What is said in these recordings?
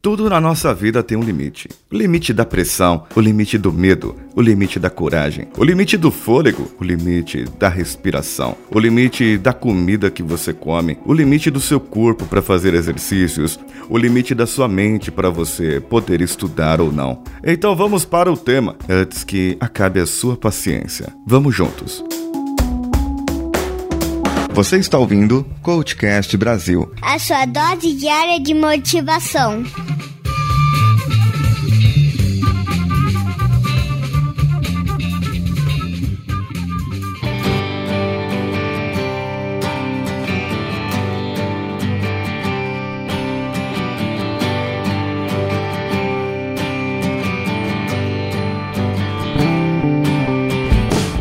Tudo na nossa vida tem um limite. O limite da pressão, o limite do medo, o limite da coragem, o limite do fôlego, o limite da respiração, o limite da comida que você come, o limite do seu corpo para fazer exercícios, o limite da sua mente para você poder estudar ou não. Então vamos para o tema antes que acabe a sua paciência. Vamos juntos. Você está ouvindo Coachcast Brasil. A sua dose diária de motivação.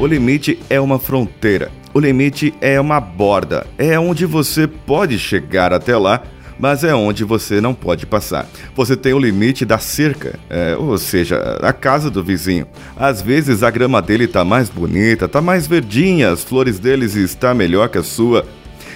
O limite é uma fronteira. O limite é uma borda. É onde você pode chegar até lá, mas é onde você não pode passar. Você tem o limite da cerca, é, ou seja, a casa do vizinho. Às vezes a grama dele está mais bonita, está mais verdinha, as flores deles está melhor que a sua,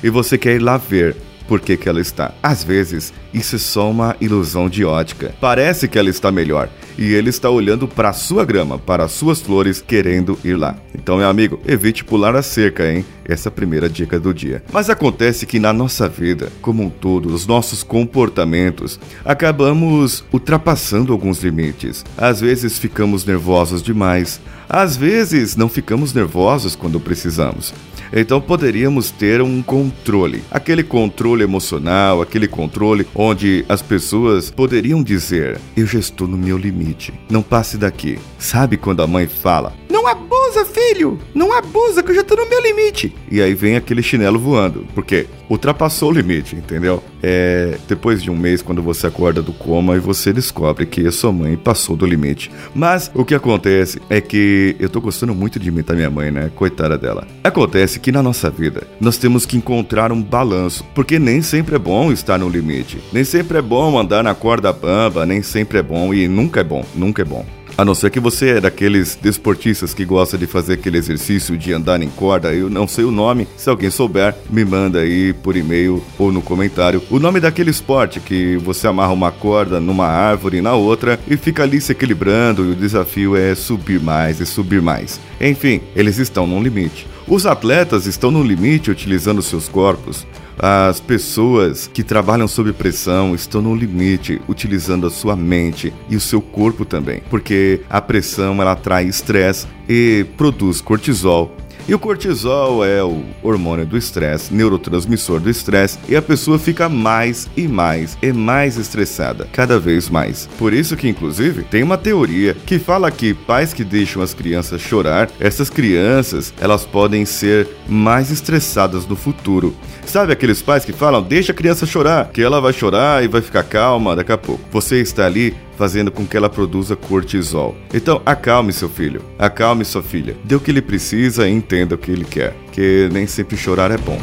e você quer ir lá ver por que, que ela está. Às vezes, isso é só uma ilusão de ótica. Parece que ela está melhor e ele está olhando para a sua grama, para as suas flores, querendo ir lá. Então, meu amigo, evite pular a cerca, hein? Essa é a primeira dica do dia. Mas acontece que na nossa vida, como um todo, os nossos comportamentos, acabamos ultrapassando alguns limites. Às vezes ficamos nervosos demais, às vezes não ficamos nervosos quando precisamos. Então poderíamos ter um controle, aquele controle emocional, aquele controle onde as pessoas poderiam dizer: Eu já estou no meu limite, não passe daqui. Sabe quando a mãe fala: Não abusa, filho, não abusa que eu já estou no meu limite. E aí vem aquele chinelo voando, porque ultrapassou o limite, entendeu? É depois de um mês, quando você acorda do coma e você descobre que a sua mãe passou do limite. Mas o que acontece é que eu tô gostando muito de imitar minha mãe, né? Coitada dela. Acontece que na nossa vida nós temos que encontrar um balanço, porque nem sempre é bom estar no limite. Nem sempre é bom andar na corda bamba, nem sempre é bom e nunca é bom, nunca é bom. A não ser que você é daqueles desportistas que gosta de fazer aquele exercício de andar em corda, eu não sei o nome. Se alguém souber, me manda aí por e-mail ou no comentário o nome daquele esporte que você amarra uma corda numa árvore e na outra e fica ali se equilibrando e o desafio é subir mais e subir mais. Enfim, eles estão num limite. Os atletas estão no limite utilizando seus corpos. As pessoas que trabalham sob pressão estão no limite, utilizando a sua mente e o seu corpo também, porque a pressão ela atrai estresse e produz cortisol, e o cortisol é o hormônio do estresse, neurotransmissor do estresse, e a pessoa fica mais e mais e mais estressada, cada vez mais. Por isso que inclusive tem uma teoria que fala que pais que deixam as crianças chorar, essas crianças, elas podem ser mais estressadas no futuro. Sabe aqueles pais que falam: "Deixa a criança chorar, que ela vai chorar e vai ficar calma daqui a pouco". Você está ali fazendo com que ela produza cortisol. Então, acalme seu filho, acalme sua filha, dê o que ele precisa e entenda o que ele quer, que nem sempre chorar é bom.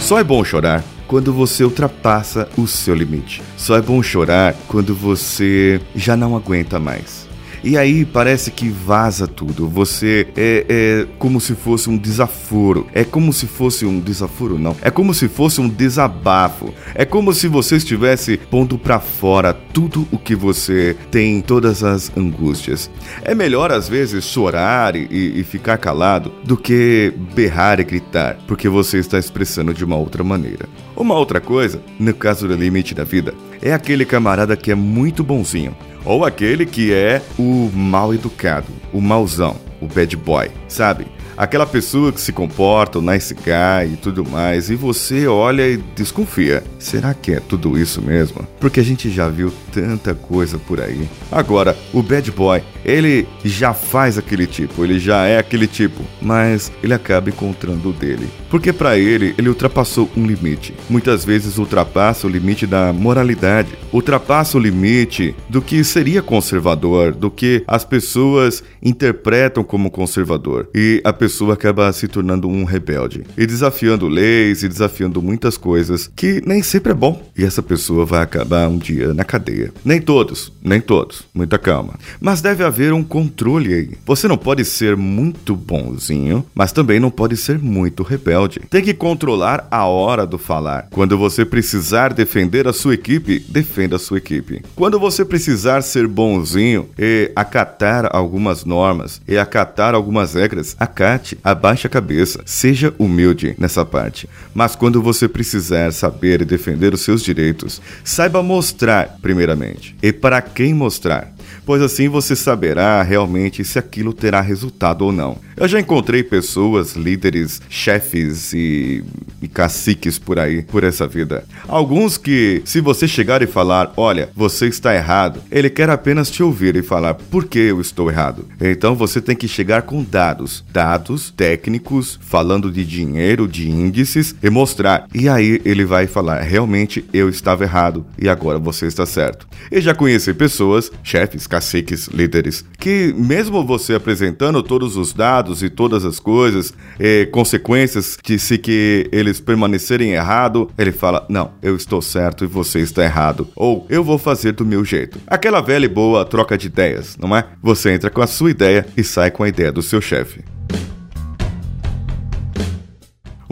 Só é bom chorar quando você ultrapassa o seu limite. Só é bom chorar quando você já não aguenta mais. E aí parece que vaza tudo. Você é, é como se fosse um desaforo. É como se fosse um desaforo, não. É como se fosse um desabafo. É como se você estivesse pondo para fora tudo o que você tem, todas as angústias. É melhor às vezes chorar e, e ficar calado do que berrar e gritar, porque você está expressando de uma outra maneira. Uma outra coisa, no caso do limite da vida, é aquele camarada que é muito bonzinho ou aquele que é o mal educado, o mauzão, o bad boy, sabe? Aquela pessoa que se comporta, o nice guy e tudo mais, e você olha e desconfia. Será que é tudo isso mesmo? Porque a gente já viu tanta coisa por aí. Agora, o bad boy, ele já faz aquele tipo, ele já é aquele tipo, mas ele acaba encontrando o dele. Porque para ele, ele ultrapassou um limite. Muitas vezes ultrapassa o limite da moralidade, ultrapassa o limite do que seria conservador, do que as pessoas interpretam como conservador. E a pessoa acaba se tornando um rebelde e desafiando leis e desafiando muitas coisas que nem sempre é bom. E essa pessoa vai acabar um dia na cadeia. Nem todos, nem todos, muita calma. Mas deve haver haver um controle aí. Você não pode ser muito bonzinho, mas também não pode ser muito rebelde. Tem que controlar a hora do falar. Quando você precisar defender a sua equipe, defenda a sua equipe. Quando você precisar ser bonzinho e acatar algumas normas e acatar algumas regras, acate, abaixe a cabeça, seja humilde nessa parte. Mas quando você precisar saber e defender os seus direitos, saiba mostrar, primeiramente, e para quem mostrar pois assim você saberá realmente se aquilo terá resultado ou não. Eu já encontrei pessoas, líderes, chefes e, e caciques por aí, por essa vida. Alguns que, se você chegar e falar, olha, você está errado, ele quer apenas te ouvir e falar por que eu estou errado. Então você tem que chegar com dados, dados técnicos, falando de dinheiro, de índices e mostrar. E aí ele vai falar, realmente eu estava errado e agora você está certo. E já conheci pessoas, chefes, caciques, líderes, que mesmo você apresentando todos os dados e todas as coisas, eh, consequências de se que eles permanecerem errado, ele fala: "Não, eu estou certo e você está errado", ou "Eu vou fazer do meu jeito". Aquela velha e boa troca de ideias, não é? Você entra com a sua ideia e sai com a ideia do seu chefe.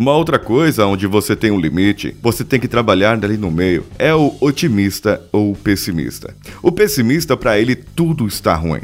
Uma outra coisa onde você tem um limite, você tem que trabalhar ali no meio, é o otimista ou o pessimista. O pessimista, para ele, tudo está ruim.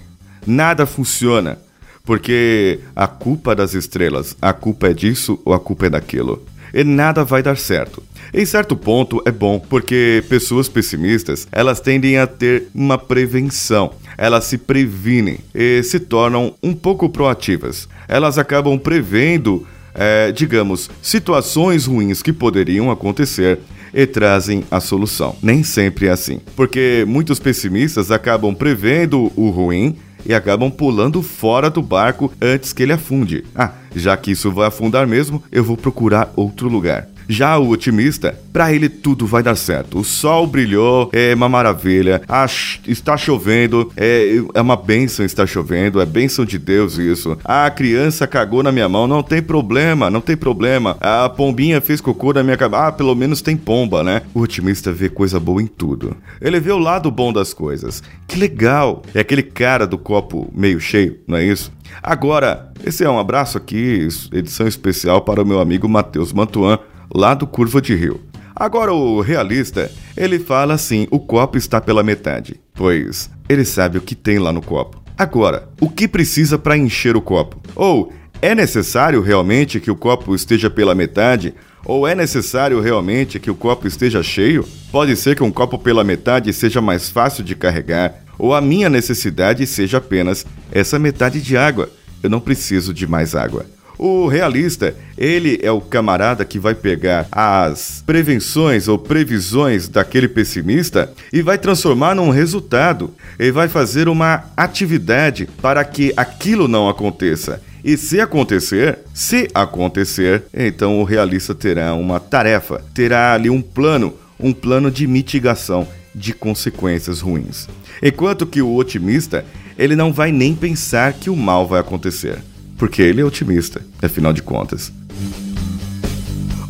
Nada funciona. Porque a culpa das estrelas, a culpa é disso ou a culpa é daquilo. E nada vai dar certo. Em certo ponto é bom, porque pessoas pessimistas, elas tendem a ter uma prevenção. Elas se previnem e se tornam um pouco proativas. Elas acabam prevendo é, digamos, situações ruins que poderiam acontecer e trazem a solução. Nem sempre é assim, porque muitos pessimistas acabam prevendo o ruim e acabam pulando fora do barco antes que ele afunde. Ah, já que isso vai afundar mesmo, eu vou procurar outro lugar. Já o otimista, para ele tudo vai dar certo. O sol brilhou, é uma maravilha. Ah, está chovendo, é, é uma benção estar chovendo, é benção de Deus isso. A criança cagou na minha mão, não tem problema, não tem problema. A pombinha fez cocô na minha cabeça, ah, pelo menos tem pomba, né? O otimista vê coisa boa em tudo. Ele vê o lado bom das coisas. Que legal! É aquele cara do copo meio cheio, não é isso? Agora, esse é um abraço aqui, edição especial para o meu amigo Matheus Mantuan lá do Curva de Rio. Agora o realista, ele fala assim: o copo está pela metade, pois ele sabe o que tem lá no copo. Agora, o que precisa para encher o copo? Ou é necessário realmente que o copo esteja pela metade? Ou é necessário realmente que o copo esteja cheio? Pode ser que um copo pela metade seja mais fácil de carregar, ou a minha necessidade seja apenas essa metade de água. Eu não preciso de mais água. O realista, ele é o camarada que vai pegar as prevenções ou previsões daquele pessimista e vai transformar num resultado. E vai fazer uma atividade para que aquilo não aconteça. E se acontecer, se acontecer, então o realista terá uma tarefa, terá ali um plano, um plano de mitigação de consequências ruins. Enquanto que o otimista, ele não vai nem pensar que o mal vai acontecer porque ele é otimista, afinal de contas.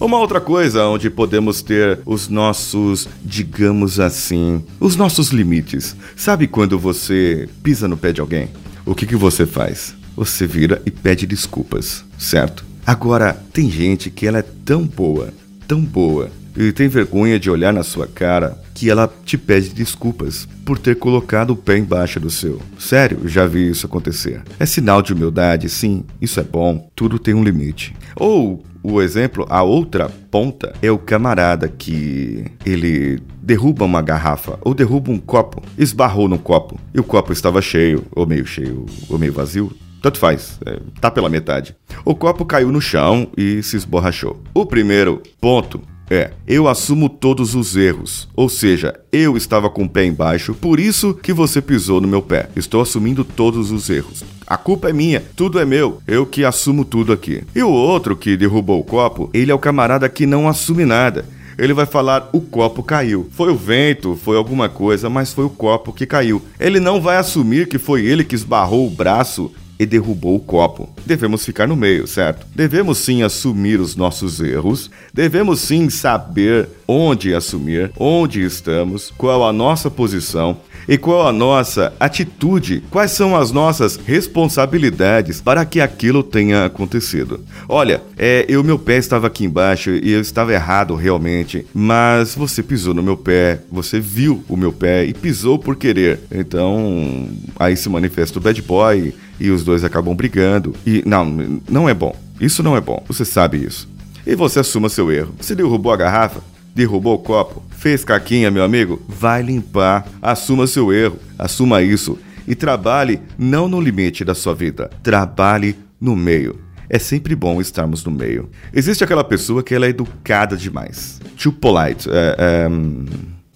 Uma outra coisa onde podemos ter os nossos, digamos assim, os nossos limites. Sabe quando você pisa no pé de alguém? O que, que você faz? Você vira e pede desculpas, certo? Agora, tem gente que ela é tão boa, tão boa, e tem vergonha de olhar na sua cara que ela te pede desculpas por ter colocado o pé embaixo do seu. Sério, já vi isso acontecer. É sinal de humildade, sim, isso é bom, tudo tem um limite. Ou o exemplo, a outra ponta é o camarada que ele derruba uma garrafa ou derruba um copo, esbarrou no copo e o copo estava cheio, ou meio cheio, ou meio vazio. Tanto faz, é, tá pela metade. O copo caiu no chão e se esborrachou. O primeiro ponto é, eu assumo todos os erros. Ou seja, eu estava com o pé embaixo, por isso que você pisou no meu pé. Estou assumindo todos os erros. A culpa é minha, tudo é meu, eu que assumo tudo aqui. E o outro que derrubou o copo, ele é o camarada que não assume nada ele vai falar o copo caiu. Foi o vento, foi alguma coisa, mas foi o copo que caiu. Ele não vai assumir que foi ele que esbarrou o braço e derrubou o copo. Devemos ficar no meio, certo? Devemos sim assumir os nossos erros, devemos sim saber onde assumir, onde estamos, qual a nossa posição e qual a nossa atitude, quais são as nossas responsabilidades para que aquilo tenha acontecido. Olha, é, eu meu pé estava aqui embaixo e eu estava errado realmente, mas você pisou no meu pé, você viu o meu pé e pisou por querer. Então, aí se manifesta o bad boy e os dois acabam brigando. E não, não é bom. Isso não é bom. Você sabe isso. E você assuma seu erro. Você derrubou a garrafa? Derrubou o copo? Fez caquinha, meu amigo? Vai limpar. Assuma seu erro. Assuma isso. E trabalhe não no limite da sua vida. Trabalhe no meio. É sempre bom estarmos no meio. Existe aquela pessoa que ela é educada demais. Too polite. É, é,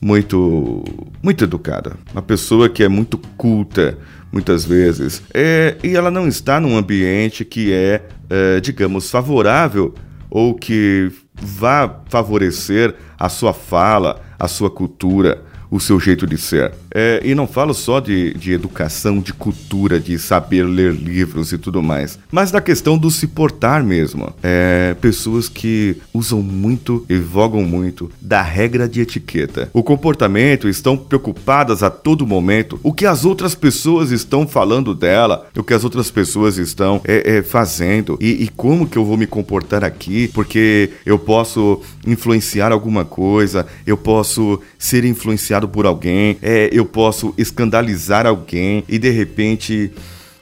muito, muito educada. Uma pessoa que é muito culta, muitas vezes. É, e ela não está num ambiente que é, é, digamos, favorável ou que vá favorecer a sua fala, a sua cultura, o seu jeito de ser. É, e não falo só de, de educação, de cultura, de saber ler livros e tudo mais, mas da questão do se portar mesmo. É, pessoas que usam muito e vogam muito da regra de etiqueta. O comportamento estão preocupadas a todo momento o que as outras pessoas estão falando dela, o que as outras pessoas estão é, é, fazendo e, e como que eu vou me comportar aqui, porque eu posso influenciar alguma coisa, eu posso ser influenciado por alguém, é, eu posso escandalizar alguém e de repente.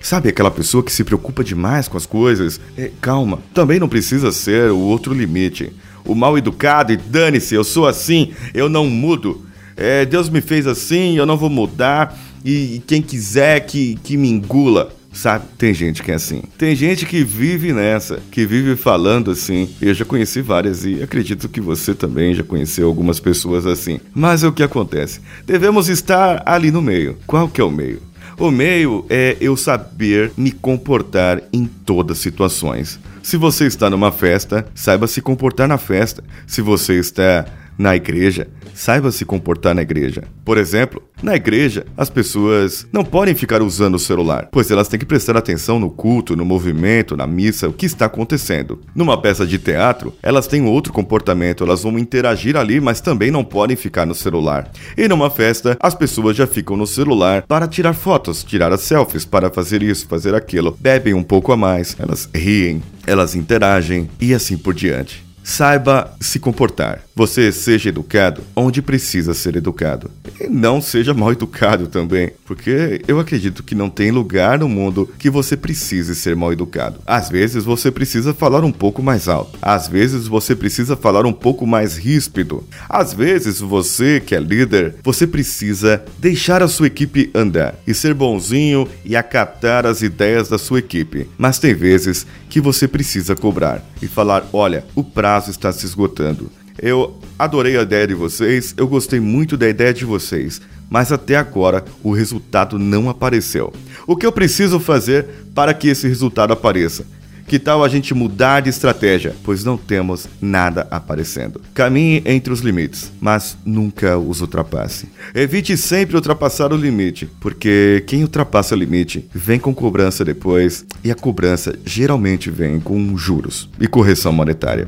Sabe aquela pessoa que se preocupa demais com as coisas? É, calma, também não precisa ser o outro limite. O mal educado e dane-se, eu sou assim, eu não mudo. É, Deus me fez assim, eu não vou mudar. E, e quem quiser que, que me engula. Sabe? Tem gente que é assim. Tem gente que vive nessa, que vive falando assim. Eu já conheci várias e acredito que você também já conheceu algumas pessoas assim. Mas é o que acontece? Devemos estar ali no meio. Qual que é o meio? O meio é eu saber me comportar em todas situações. Se você está numa festa, saiba se comportar na festa. Se você está na igreja, saiba se comportar na igreja. Por exemplo, na igreja, as pessoas não podem ficar usando o celular, pois elas têm que prestar atenção no culto, no movimento, na missa, o que está acontecendo. Numa peça de teatro, elas têm outro comportamento, elas vão interagir ali, mas também não podem ficar no celular. E numa festa, as pessoas já ficam no celular para tirar fotos, tirar as selfies, para fazer isso, fazer aquilo. Bebem um pouco a mais, elas riem, elas interagem e assim por diante. Saiba se comportar. Você seja educado onde precisa ser educado. E não seja mal educado também, porque eu acredito que não tem lugar no mundo que você precise ser mal educado. Às vezes você precisa falar um pouco mais alto. Às vezes você precisa falar um pouco mais ríspido. Às vezes você, que é líder, você precisa deixar a sua equipe andar e ser bonzinho e acatar as ideias da sua equipe. Mas tem vezes que você precisa cobrar e falar: olha, o prazo está se esgotando. Eu adorei a ideia de vocês, eu gostei muito da ideia de vocês, mas até agora o resultado não apareceu. O que eu preciso fazer para que esse resultado apareça? Que tal a gente mudar de estratégia? Pois não temos nada aparecendo. Caminhe entre os limites, mas nunca os ultrapasse. Evite sempre ultrapassar o limite, porque quem ultrapassa o limite vem com cobrança depois, e a cobrança geralmente vem com juros e correção monetária.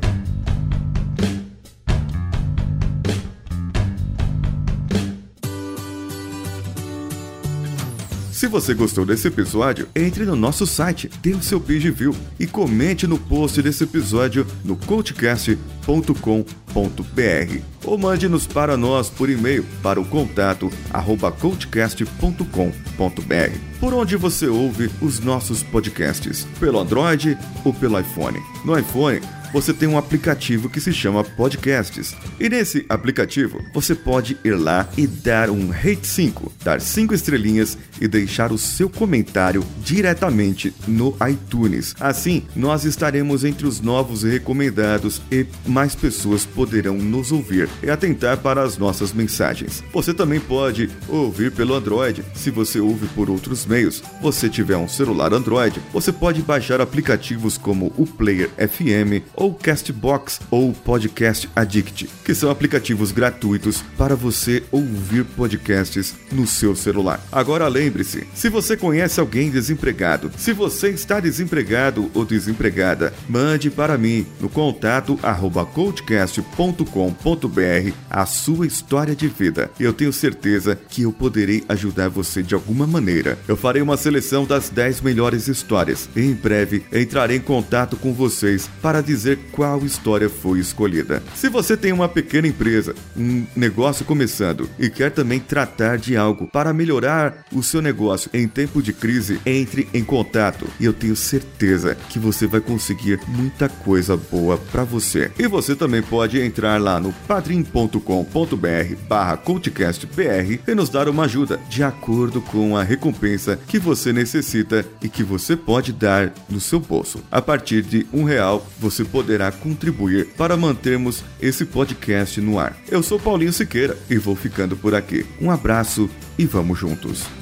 Se você gostou desse episódio, entre no nosso site, dê o seu page view e comente no post desse episódio no coachcast.com.br ou mande-nos para nós por e-mail para o contato arroba coachcast.com.br por onde você ouve os nossos podcasts, pelo Android ou pelo iPhone. No iPhone, você tem um aplicativo que se chama Podcasts. E nesse aplicativo, você pode ir lá e dar um rate 5, dar 5 estrelinhas e deixar o seu comentário diretamente no iTunes. Assim, nós estaremos entre os novos recomendados e mais pessoas poderão nos ouvir e atentar para as nossas mensagens. Você também pode ouvir pelo Android, se você ouve por outros meios. Você tiver um celular Android, você pode baixar aplicativos como o Player FM ou Castbox ou Podcast Addict, que são aplicativos gratuitos para você ouvir podcasts no seu celular. Agora lembre-se, se você conhece alguém desempregado, se você está desempregado ou desempregada, mande para mim no contato arroba coachcast.com.br a sua história de vida. Eu tenho certeza que eu poderei ajudar você de alguma maneira. Eu farei uma seleção das 10 melhores histórias e em breve entrarei em contato com vocês para dizer qual história foi escolhida. Se você tem uma pequena empresa, um negócio começando e quer também tratar de algo para melhorar o seu negócio em tempo de crise, entre em contato e eu tenho certeza que você vai conseguir muita coisa boa para você. E você também pode entrar lá no padrim.com.br barra cultcastbr e nos dar uma ajuda de acordo com a recompensa que você necessita e que você pode dar no seu bolso. A partir de um real, você poderá contribuir para mantermos esse podcast no ar. Eu sou Paulinho Siqueira e vou ficando por aqui. Um abraço e vamos juntos.